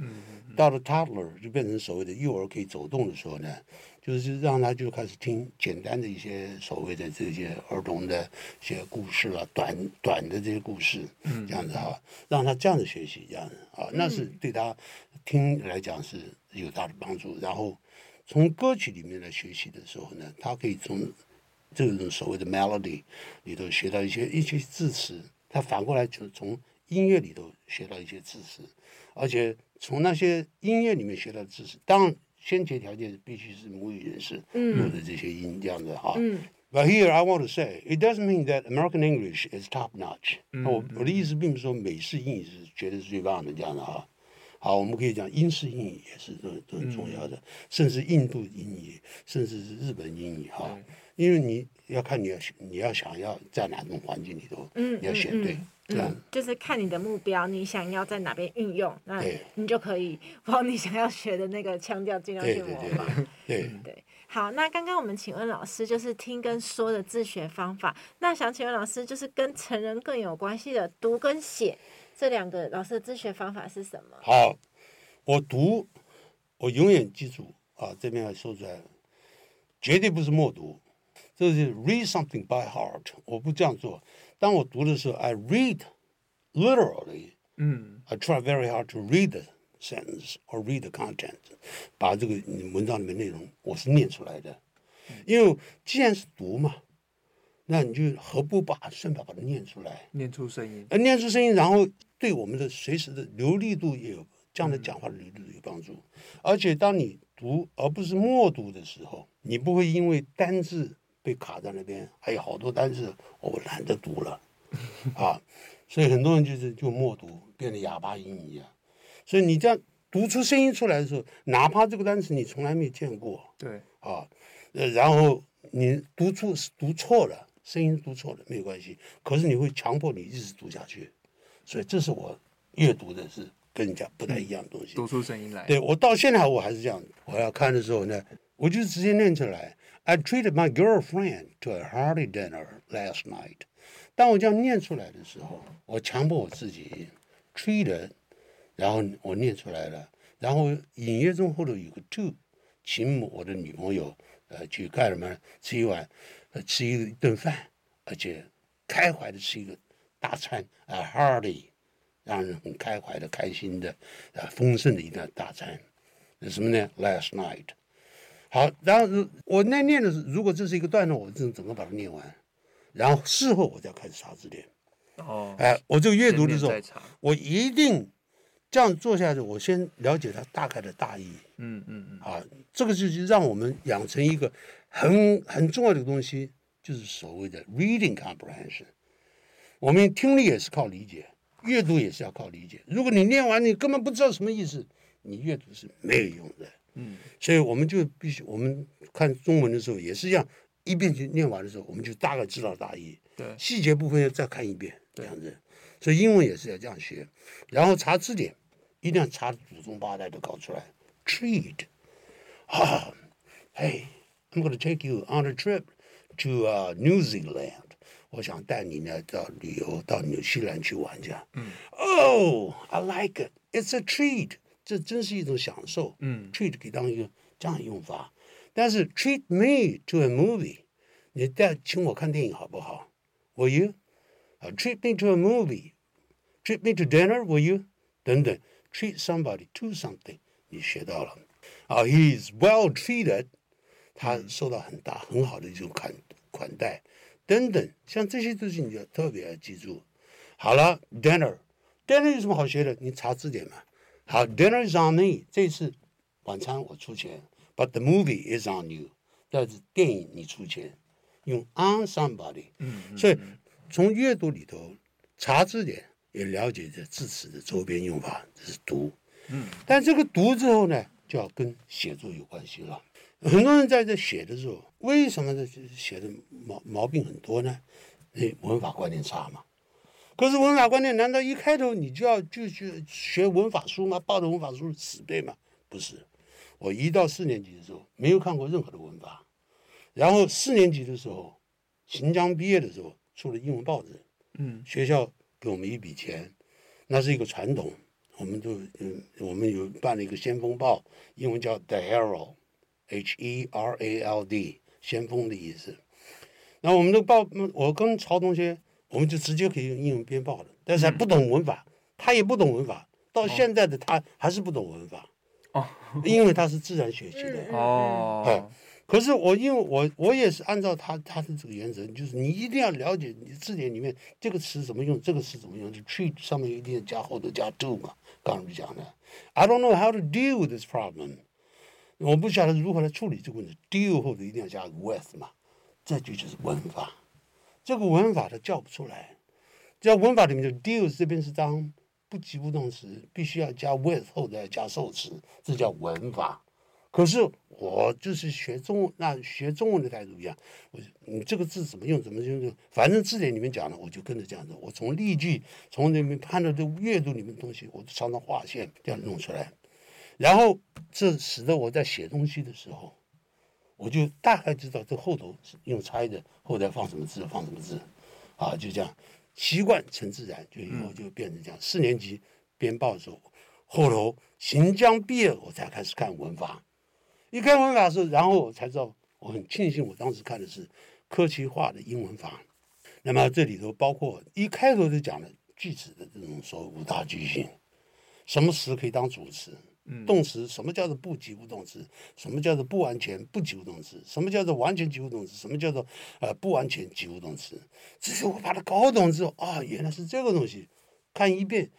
到了 toddler 就变成所谓的幼儿可以走动的时候呢，就是让他就开始听简单的一些所谓的这些儿童的一些故事啊，短短的这些故事，这样子哈，让他这样子学习，这样子啊，那是对他听来讲是有大的帮助。然后从歌曲里面来学习的时候呢，他可以从这种所谓的 melody 里头学到一些一些字词，他反过来就从。音乐里头学到一些知识，而且从那些音乐里面学到知识，当然先决条件必须是母语人士录的这些音这样子哈。嗯、But here I want to say it doesn't mean that American English is top notch。嗯、我我的意思并不是说美式英语是绝对是最棒的这样的哈。好，我们可以讲英式英语也是都都很重要的，嗯、甚至印度英语，甚至是日本英语哈。对因为你要看你要你要想要在哪种环境里头，嗯、你要选对。嗯嗯嗯，就是看你的目标，你想要在哪边运用，那你就可以往你想要学的那个腔调尽量去模仿。对对，对。好，那刚刚我们请问老师，就是听跟说的自学方法。那想请问老师，就是跟成人更有关系的读跟写这两个老师的自学方法是什么？好，我读，我永远记住啊，这边要说出来，绝对不是默读，这是 read something by heart。我不这样做。当我读的时候，I read literally，嗯，I try very hard to read the sentence or read the content，把这个文章里面内容我是念出来的，因为既然是读嘛，那你就何不把顺便把它念出来，念出声音，呃，念出声音，然后对我们的随时的流利度也有这样的讲话的流利度有帮助，而且当你读而不是默读的时候，你不会因为单字。被卡在那边，还有好多单字我懒得读了，啊，所以很多人就是就默读，变得哑巴音一样。所以你这样读出声音出来的时候，哪怕这个单词你从来没见过，对，啊，呃，然后你读出读错了，声音读错了没有关系，可是你会强迫你一直读下去。所以这是我阅读的是跟人家不太一样的东西。读出声音来，对，我到现在我还是这样，我要看的时候呢，我就直接念出来。I treated my girlfriend to a hearty dinner last night。当我这样念出来的时候，我强迫我自己 treated，然后我念出来了，然后隐约中后头有个 to，请我的女朋友呃去干什么？吃一碗，呃吃一顿饭，而且开怀的吃一个大餐啊 hearty，让人很开怀的、开心的、啊丰盛的一顿大餐。那什么呢？Last night。好，然后我那念的是，如果这是一个段落，我就整个把它念完，然后事后我再开始查字典。哦，哎，我这个阅读的时候，我一定这样做下去，我先了解它大概的大意。嗯嗯嗯。啊，这个就是让我们养成一个很很重要的东西，就是所谓的 reading comprehension。我们听力也是靠理解，阅读也是要靠理解。如果你念完你根本不知道什么意思，你阅读是没有用的。嗯，所以我们就必须，我们看中文的时候也是一样，一遍就念完的时候，我们就大概知道大意。对，细节部分要再看一遍，这样子。所以英文也是要这样学，然后查字典，一定要查祖宗八代都搞出来。Treat，啊，Hey，I'm gonna take you on a trip to、uh, New Zealand。我想带你呢到旅游到纽西兰去玩去。嗯。Oh，I like it. It's a treat. 这真是一种享受。嗯。Treat 可以当一个这样用法，但是 treat me to a movie，你带请我看电影好不好？Will you？啊，treat me to a movie，treat me to dinner，will you？等等，treat somebody to something，你学到了。啊，he is well treated，他受到很大很好的一种款款待，等等，像这些东西你要特别要记住。好了，dinner，dinner 有什么好学的？你查字典嘛。好，dinner is on me，这次晚餐我出钱，but the movie is on you，但是电影你出钱，用 on somebody，嗯，嗯，所以。从阅读里头查字典，也了解这字词的周边用法，这是读。嗯，但这个读之后呢，就要跟写作有关系了。很多人在这写的时候，为什么这写的毛毛病很多呢？那文法观念差嘛。可是文法观念，难道一开头你就要就去学文法书吗？抱着文法书死背吗？不是。我一到四年级的时候，没有看过任何的文法。然后四年级的时候，新疆毕业的时候。出了英文报纸，嗯，学校给我们一笔钱，那是一个传统，我们就嗯，我们有办了一个先锋报，英文叫 The Herald，H E R A L D，先锋的意思。那我们的报，我跟曹同学，我们就直接可以用英文编报的，但是还不懂文法，他也不懂文法，到现在的他还是不懂文法，哦，因为他是自然学习的，哦。可是我因为我我也是按照他他的这个原则，就是你一定要了解你字典里面这个词怎么用，这个词怎么用，就 treat 上面一定要加后头加 do 嘛。刚才讲的，I don't know how to deal with this problem，我不晓得如何来处理这个问题，deal 后头一定要加个 with 嘛，这就就是文法，这个文法它叫不出来，在文法里面就 deal 这边是当不及物动词，必须要加 with 后再加受词，这叫文法。可是我就是学中文，那学中文的态度一样。我你这个字怎么用，怎么用，反正字典里面讲的，我就跟着这样子。我从例句，从里面看到这阅读里面的东西，我就常常划线这样弄出来。然后这使得我在写东西的时候，我就大概知道这后头用猜的，后头放什么字，放什么字，啊，就这样习惯成自然，就以后就变成这样。四年级编报的时候，后头新疆毕业，我才开始看文法。一看文法是，然后我才知道，我很庆幸我当时看的是科技化的英文法。那么这里头包括一开头就讲了句子的这种所谓五大句型，什么词可以当主词？动词什么叫做不及物动词？什么叫做不完全不及物动词？什么叫做完全及物动词？什么叫做呃不完全及物动词？这些我把它搞懂之后啊，原来是这个东西。看一遍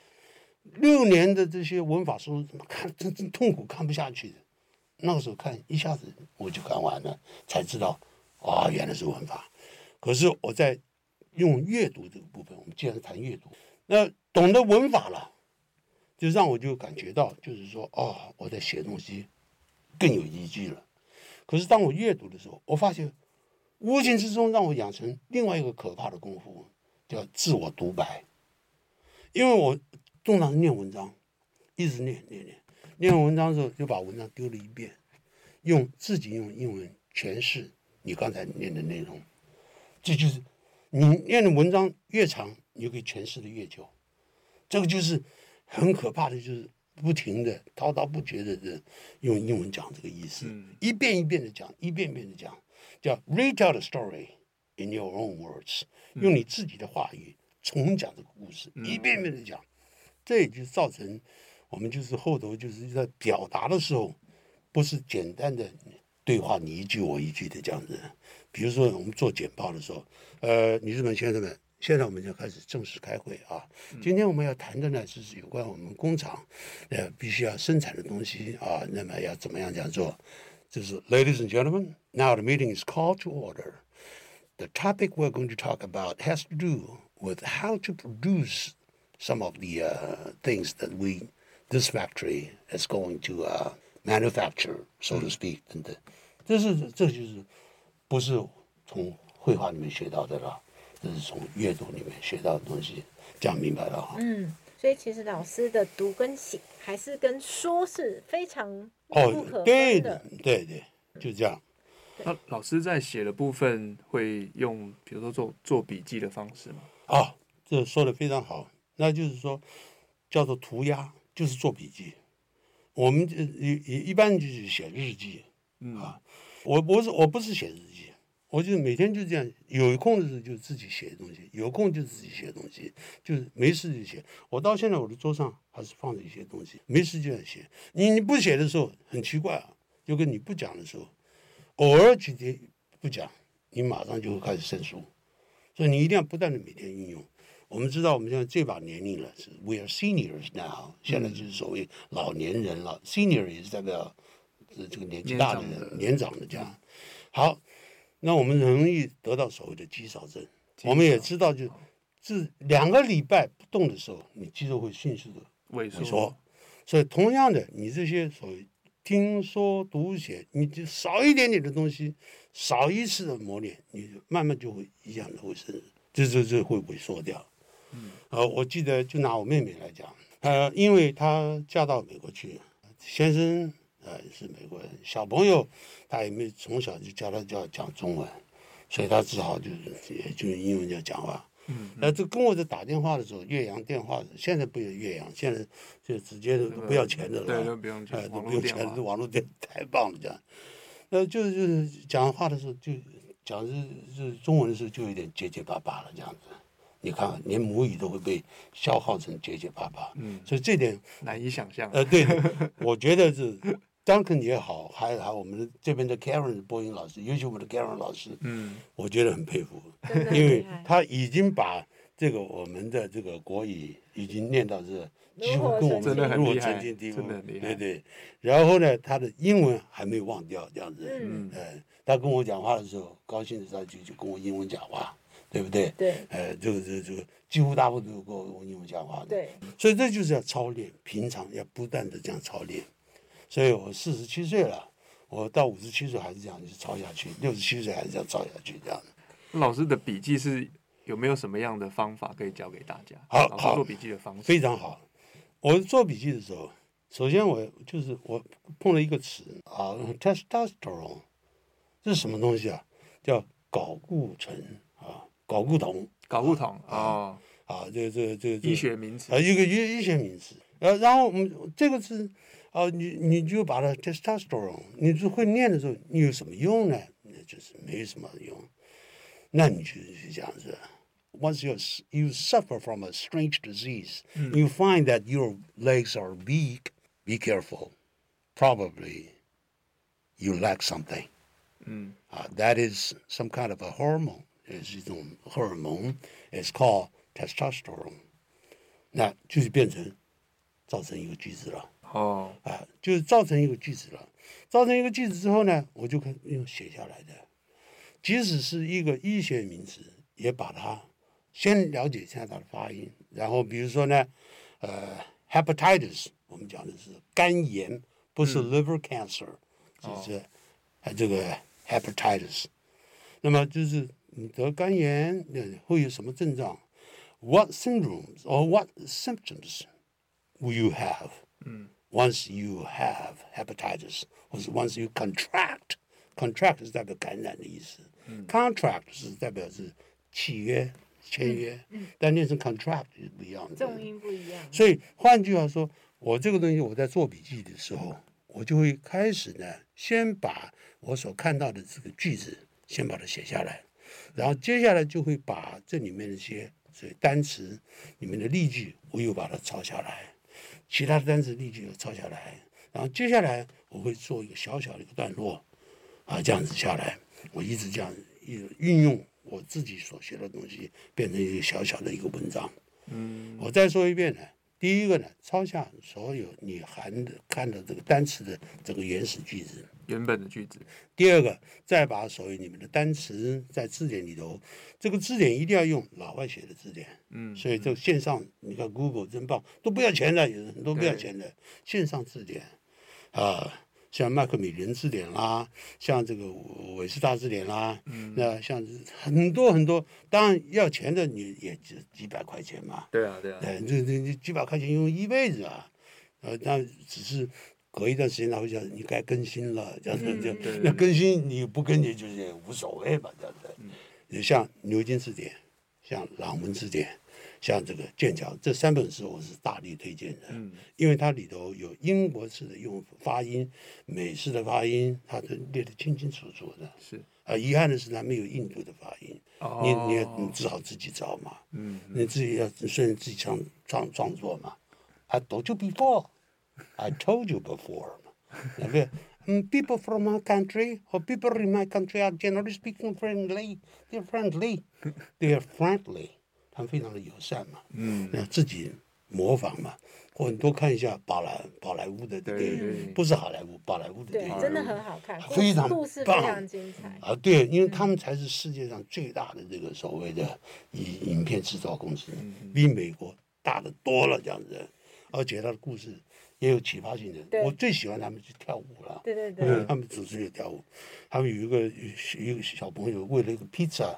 六年的这些文法书，怎么看真真痛苦，看不下去的。那个时候看一下子我就看完了，才知道啊，原来是文法。可是我在用阅读这个部分，我们既然谈阅读，那懂得文法了，就让我就感觉到，就是说哦，我在写东西更有依据了。可是当我阅读的时候，我发现无形之中让我养成另外一个可怕的功夫，叫自我独白。因为我通常念文章，一直念念念。念完文章的时候，就把文章丢了一遍，用自己用英文诠释你刚才念的内容。这就是你念的文章越长，你就可以诠释的越久。这个就是很可怕的，就是不停的滔滔不绝的用英文讲这个意思，一遍一遍的讲，一遍一遍的讲，叫 retell the story in your own words，用你自己的话语重讲这个故事，一遍一遍的讲，这也就造成。我们就是后头就是在表达的时候，不是简单的对话，你一句我一句的这样子。比如说我们做简报的时候，呃，女士们、先生们，现在我们就开始正式开会啊。今天我们要谈的呢，就是有关我们工厂呃必须要生产的东西啊，那么要怎么样这样做？就是 Ladies and gentlemen, now the meeting is called to order. The topic we're going to talk about has to do with how to produce some of the uh, things that we This factory is going to manufacture, so to speak，等等，这是这就是不是 从绘画里面学到的了， 这是从阅读里面学到的东西，这样明白了哈。嗯，所以其实老师的读跟写还是跟说是非常。哦，对的，对对，就这样。那老师在写的部分会用，比如说做做笔记的方式吗？哦，这说的非常好。那就是说，叫做涂鸦，就是做笔记。我们一一一般就是写日记，嗯啊，我不是我不是写日记，我就每天就这样，有空的时候就自己写东西，有空就自己写东西，就是没事就写。我到现在我的桌上还是放着一些东西，没事就要写。你你不写的时候很奇怪啊，就跟你不讲的时候。偶尔几天不讲，你马上就会开始生疏，所以你一定要不断的每天运用。我们知道我们现在这把年龄了，是 we are seniors now，现在就是所谓老年人了。Senior 也是代表这个年纪大的人，年长的这样。好，那我们容易得到所谓的肌少症。我们也知道就，就是两个礼拜不动的时候，你肌肉会迅速的萎缩。所以同样的，你这些所谓。听说读写，你就少一点点的东西，少一次的磨练，你慢慢就会一样的会生，这这这会萎缩掉。嗯，呃，我记得就拿我妹妹来讲，呃，因为她嫁到美国去，先生呃是美国人，小朋友他也没从小就教他教讲中文，所以他只好就是也就用英文在讲话。嗯，那这跟我在打电话的时候，岳阳电话，现在不有岳阳，现在就直接都不要钱的了，对，都不用钱，都不用钱，这网络电太棒了，这样。那，就是就是讲话的时候，就讲是是中文的时候，就有点结结巴巴了，这样子。你看，连母语都会被消耗成结结巴巴，嗯，所以这点难以想象。呃，对，我觉得是。Duncan 也好，还有还有我们这边的 Karen 播音老师，尤其我们的 Karen 老师，嗯，我觉得很佩服，因为他已经把这个我们的这个国语已经念到这，几乎跟我们如果曾经地步，对对。然后呢，他的英文还没有忘掉，这样子，嗯，呃，他跟我讲话的时候，高兴的时候就就跟我英文讲话，对不对？对，呃，这个这个这个几乎大部分都跟我用英文讲话的，对。所以这就是要操练，平常要不断的这样操练。所以我四十七岁了，我到五十七岁还是这样，就是抄下去；六十七岁还是这样抄下去，这样。老师的笔记是有没有什么样的方法可以教给大家？好，好，做笔记的方式非常好。我做笔记的时候，首先我就是我碰了一个词啊，testosterone，这是什么东西啊？叫睾固醇啊，睾固酮，睾固酮啊啊，这个这个这个医学名词啊，一个医医学名词。呃，然后我们这个是。哦、呃，你你就把它 testosterone，你就会念的时候，你有什么用呢？那就是没什么用。那你就是这样子。Once you you suffer from a strange disease,、嗯、you find that your legs are weak. Be careful. Probably you lack something. 嗯啊、uh,，that is some kind of a hormone. 是一种荷尔蒙。It's called testosterone. 那就是变成造成一个句子了。 哦，啊，就是造成一个句子了。造成一个句子之后呢，我就可以用写下来的。即使是一个医学名词，也把它先了解一下它的发音。然后比如说呢，呃，hepatitis，我们讲的是肝炎，不是 liver cancer，就、嗯、是啊这个 hepatitis。那么就是你得肝炎，那会有什么症状？What syndromes or what symptoms will you have？嗯。Once you have hepatitis，或是 once you contract，contract 是代表感染的意思。嗯、contract 是代表是契约、签约，但念成 contract 是不一样的。重音不一样。所以换句话说，我这个东西我在做笔记的时候，我就会开始呢，先把我所看到的这个句子先把它写下来，然后接下来就会把这里面的一些所以单词里面的例句，我又把它抄下来。其他的单词立即就抄下来，然后接下来我会做一个小小的一个段落，啊，这样子下来，我一直这样运运用我自己所学的东西，变成一个小小的一个文章。嗯，我再说一遍呢，第一个呢，抄下所有你含的看的这个单词的这个原始句子。原本的句子。第二个，再把所有你们的单词在字典里头，这个字典一定要用老外写的字典。嗯，所以这个线上，你看 Google 真棒，都不要钱的，有很多不要钱的线上字典啊。像麦克米伦字典啦，像这个韦氏大字典啦，嗯、那像很多很多，当然要钱的你也几几百块钱嘛。对啊，对啊。对，这这这几百块钱用一辈子啊，呃，但只是隔一段时间他会讲你该更新了，这样子就那更新你不更新就是也无所谓吧，这样子。嗯、像牛津字典，像朗文字典。像这个剑桥这三本书，我是大力推荐的，嗯、因为它里头有英国式的用发音，美式的发音，它都列得清清楚楚的。是啊，遗憾的是它没有印度的发音，哦、你你你只好自己找嘛，嗯，嗯你自己要顺着自己创创创作嘛。I told you before, I told you before，那个嗯，people from our country or people in my country are generally speaking friendly, they're friendly, they're friendly. 他们非常的友善嘛，嗯，那自己模仿嘛，或者多看一下宝莱宝莱坞的电影，对不是好莱坞，宝莱坞的电影，真的很好看，非常故事非常精彩啊！对，因为他们才是世界上最大的这个所谓的影影片制造公司，比美国大的多了这样子，而且他的故事也有启发性的。我最喜欢他们去跳舞了，对对对，他们组织也跳舞，他们有一个有一个小朋友为了一个披萨。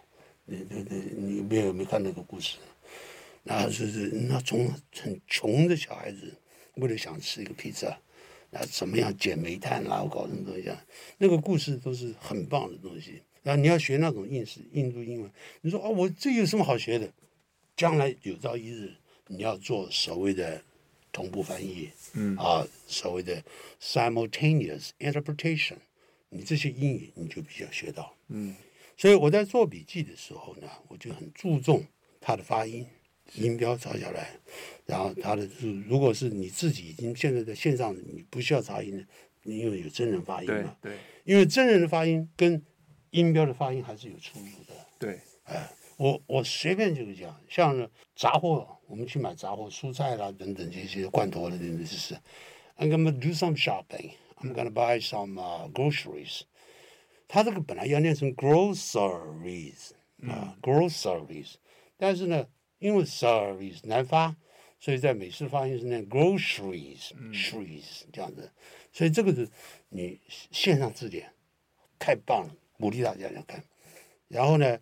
对对对，你没有没看那个故事？那就是那从很穷的小孩子，为了想吃一个披萨，那怎么样捡煤炭啦，搞什么东西啊？那个故事都是很棒的东西。然后你要学那种印式印度英文，你说啊，我这有什么好学的？将来有朝一日你要做所谓的同步翻译，嗯啊，所谓的 simultaneous interpretation，你这些英语你就必须要学到，嗯。所以我在做笔记的时候呢，我就很注重它的发音，音标抄下来，然后它的如果是你自己已经现在在线上，你不需要查音的，因为有真人发音嘛。对。对，因为真人的发音跟音标的发音还是有出入的。对。哎，我我随便就是讲，像杂货，我们去买杂货、蔬菜啦等等这些罐头的，这些是。I'm gonna do some shopping. I'm gonna buy some、uh, groceries. 它这个本来要念成 groceries 啊，groceries，但是呢，因为 service 难发，所以在美式发音是念 groceries，trees 这样子，所以这个是你线上字典太棒了，鼓励大家要看。然后呢，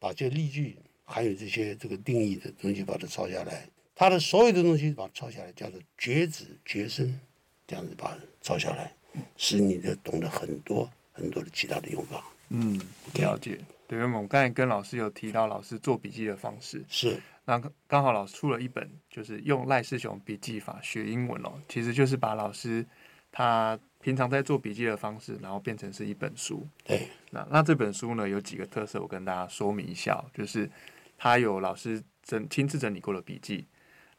把这例句还有这些这个定义的东西把它抄下来，它的所有的东西把它抄下来，叫做绝子绝孙，这样子把它抄下来，使你的懂得很多。很多的其他的用法，嗯，了解。对，因为我们刚才跟老师有提到老师做笔记的方式，是。那刚好老师出了一本，就是用赖世雄笔记法学英文哦，其实就是把老师他平常在做笔记的方式，然后变成是一本书。对。那那这本书呢，有几个特色，我跟大家说明一下，就是它有老师整亲自整理过的笔记。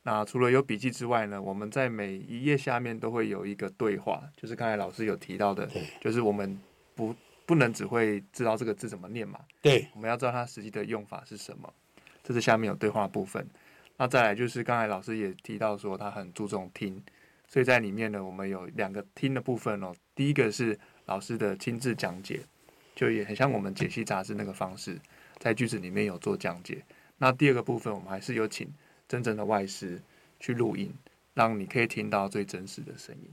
那除了有笔记之外呢，我们在每一页下面都会有一个对话，就是刚才老师有提到的，就是我们。不，不能只会知道这个字怎么念嘛？对，我们要知道它实际的用法是什么。这是下面有对话部分。那再来就是刚才老师也提到说他很注重听，所以在里面呢，我们有两个听的部分哦。第一个是老师的亲自讲解，就也很像我们解析杂志那个方式，在句子里面有做讲解。那第二个部分，我们还是有请真正的外师去录音，让你可以听到最真实的声音。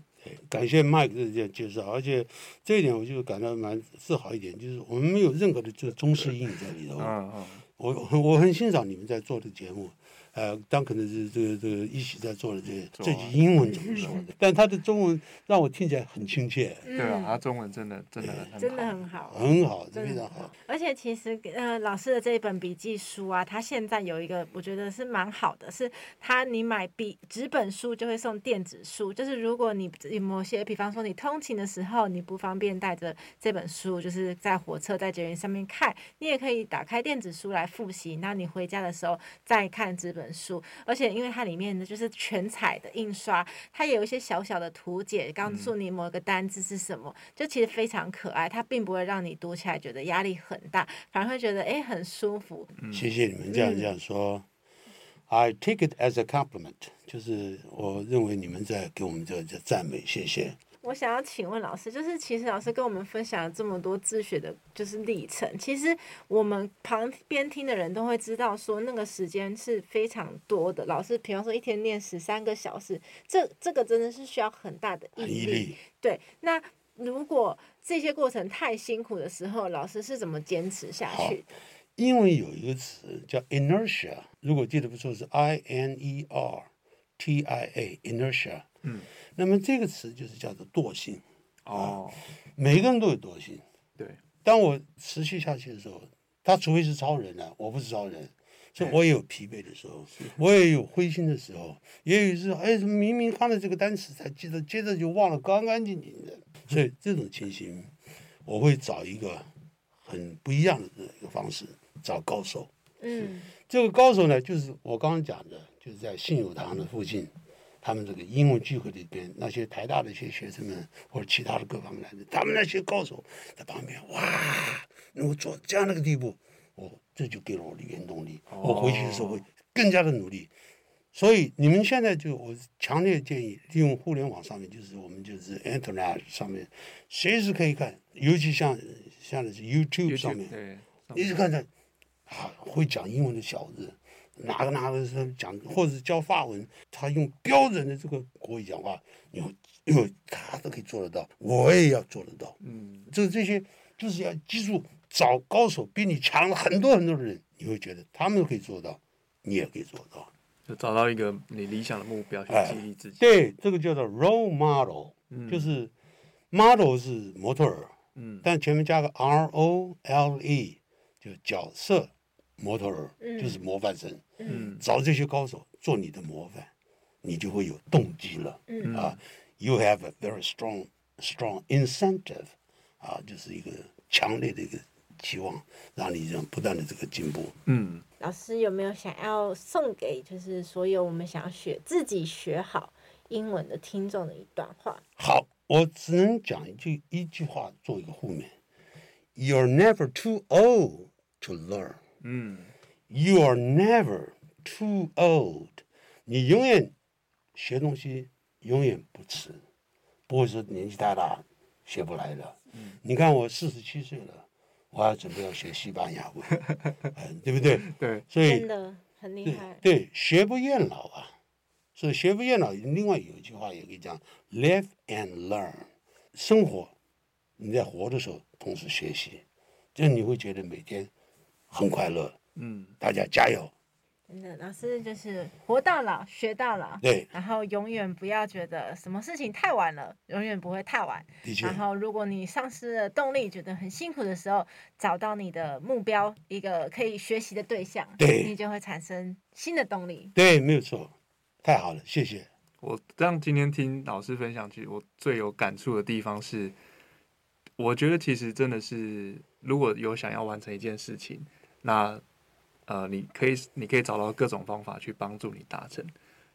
感谢 Mike 的这介绍，而且这一点我就感到蛮自豪一点，就是我们没有任何的这个中式英语在里头。嗯嗯，我我很欣赏你们在做的节目。呃，当可能是这个这个一起在做的这这句英文怎么说的？但他的中文让我听起来很亲切。对啊，他中文真的真的很真的很好，很好，非常好。而且其实呃，老师的这一本笔记书啊，他现在有一个我觉得是蛮好的，是他你买笔纸本书就会送电子书，就是如果你某些，比方说你通勤的时候你不方便带着这本书，就是在火车在捷运上面看，你也可以打开电子书来复习，那你回家的时候再看纸本。本书，而且因为它里面呢就是全彩的印刷，它也有一些小小的图解，告诉你某个单字是什么，嗯、就其实非常可爱。它并不会让你读起来觉得压力很大，反而会觉得哎很舒服。谢谢你们这样这样说、嗯、，I take it as a compliment，就是我认为你们在给我们这这赞美，谢谢。我想要请问老师，就是其实老师跟我们分享了这么多自学的，就是历程。其实我们旁边听的人都会知道，说那个时间是非常多的。老师，比方说一天练十三个小时，这这个真的是需要很大的毅力。对，那如果这些过程太辛苦的时候，老师是怎么坚持下去？因为有一个词叫 inertia，如果记得不错是 I N E R T I A，inertia。嗯，那么这个词就是叫做惰性。哦，每个人都有惰性。对，当我持续下去的时候，他除非是超人了，我不是超人，所以我也有疲惫的时候，我也有灰心的时候，也有时候哎，明明看了这个单词才记得，接着就忘了干干净净的。所以这种情形，我会找一个很不一样的一个方式，找高手。嗯，这个高手呢，就是我刚刚讲的，就是在信友堂的附近。他们这个英文聚会里边，那些台大的一些学生们，或者其他的各方面来的，他们那些高手在旁边，哇，能够做这样的一个地步，我、哦、这就给了我的原动力。哦、我回去的时候会更加的努力。所以你们现在就我强烈建议利用互联网上面，就是我们就是 Internet 上面，随时可以看，尤其像像的是 YouTube 上面，一直看着啊会讲英文的小子。哪个哪个是讲，或者是教法文，他用标准的这个国语讲话，因为因为他都可以做得到，我也要做得到。嗯，这这些就是要记住，找高手比你强了很多很多的人，你会觉得他们都可以做到，你也可以做到。就找到一个你理想的目标去激励自己。哎。对，这个叫做 role model，嗯，就是 model 是模特儿，嗯，但前面加个 R O L E，就角色。模特儿就是模范生，嗯，找这些高手做你的模范，你就会有动机了，嗯。啊，You have a very strong strong incentive，啊，就是一个强烈的一个期望，让你这样不断的这个进步。嗯，老师有没有想要送给就是所有我们想要学自己学好英文的听众的一段话？好，我只能讲一句一句话做一个后面，You're never too old to learn。嗯，You are never too old。你永远学东西永远不迟，不会说年纪太大学不来了。嗯，你看我四十七岁了，我还准备要学西班牙文，嗯，对不对？对，所以真的很厉害。对，对，学不厌老啊。所以学不厌老，另外有一句话也可以讲：Live and learn。生活，你在活的时候同时学习，这样你会觉得每天。很快乐，嗯，大家加油。真的，老师就是活到老学到老，对。然后永远不要觉得什么事情太晚了，永远不会太晚。的确。然后，如果你丧失了动力，觉得很辛苦的时候，找到你的目标，一个可以学习的对象，对，你就会产生新的动力。对，没有错，太好了，谢谢。我这样今天听老师分享，其实我最有感触的地方是，我觉得其实真的是，如果有想要完成一件事情。那，呃，你可以，你可以找到各种方法去帮助你达成。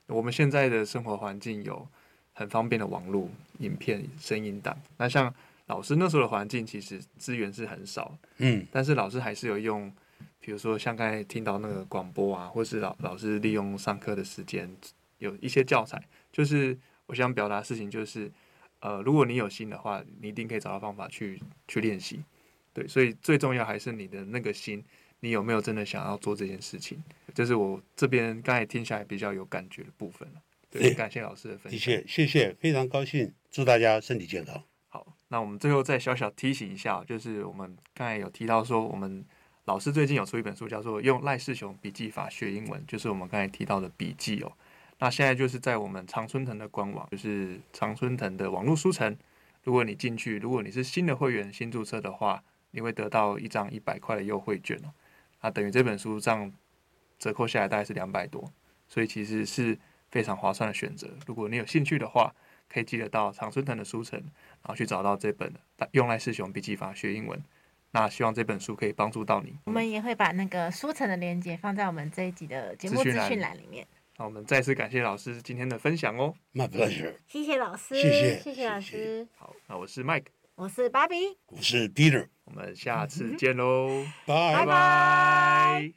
我们现在的生活环境有很方便的网络、影片、声音档。那像老师那时候的环境，其实资源是很少，嗯，但是老师还是有用，比如说像刚才听到那个广播啊，或是老老师利用上课的时间，有一些教材。就是我想表达的事情，就是，呃，如果你有心的话，你一定可以找到方法去去练习。对，所以最重要还是你的那个心。你有没有真的想要做这件事情？这、就是我这边刚才听下来比较有感觉的部分了。对，感谢老师的分享。的确，谢谢，非常高兴，祝大家身体健康。好，那我们最后再小小提醒一下，就是我们刚才有提到说，我们老师最近有出一本书，叫做《用赖世雄笔记法学英文》，就是我们刚才提到的笔记哦。那现在就是在我们常春藤的官网，就是常春藤的网络书城。如果你进去，如果你是新的会员、新注册的话，你会得到一张一百块的优惠券哦。那等于这本书这样折扣下来大概是两百多，所以其实是非常划算的选择。如果你有兴趣的话，可以记得到常春藤的书城，然后去找到这本《用赖世雄笔记法学英文》。那希望这本书可以帮助到你。我们也会把那个书城的链接放在我们这一集的节目资讯栏里面。那我们再次感谢老师今天的分享哦。My pleasure。谢谢老师，谢谢，谢谢老师。好，那我是 Mike，我是芭比，我是 Peter。我们下次见喽，拜拜。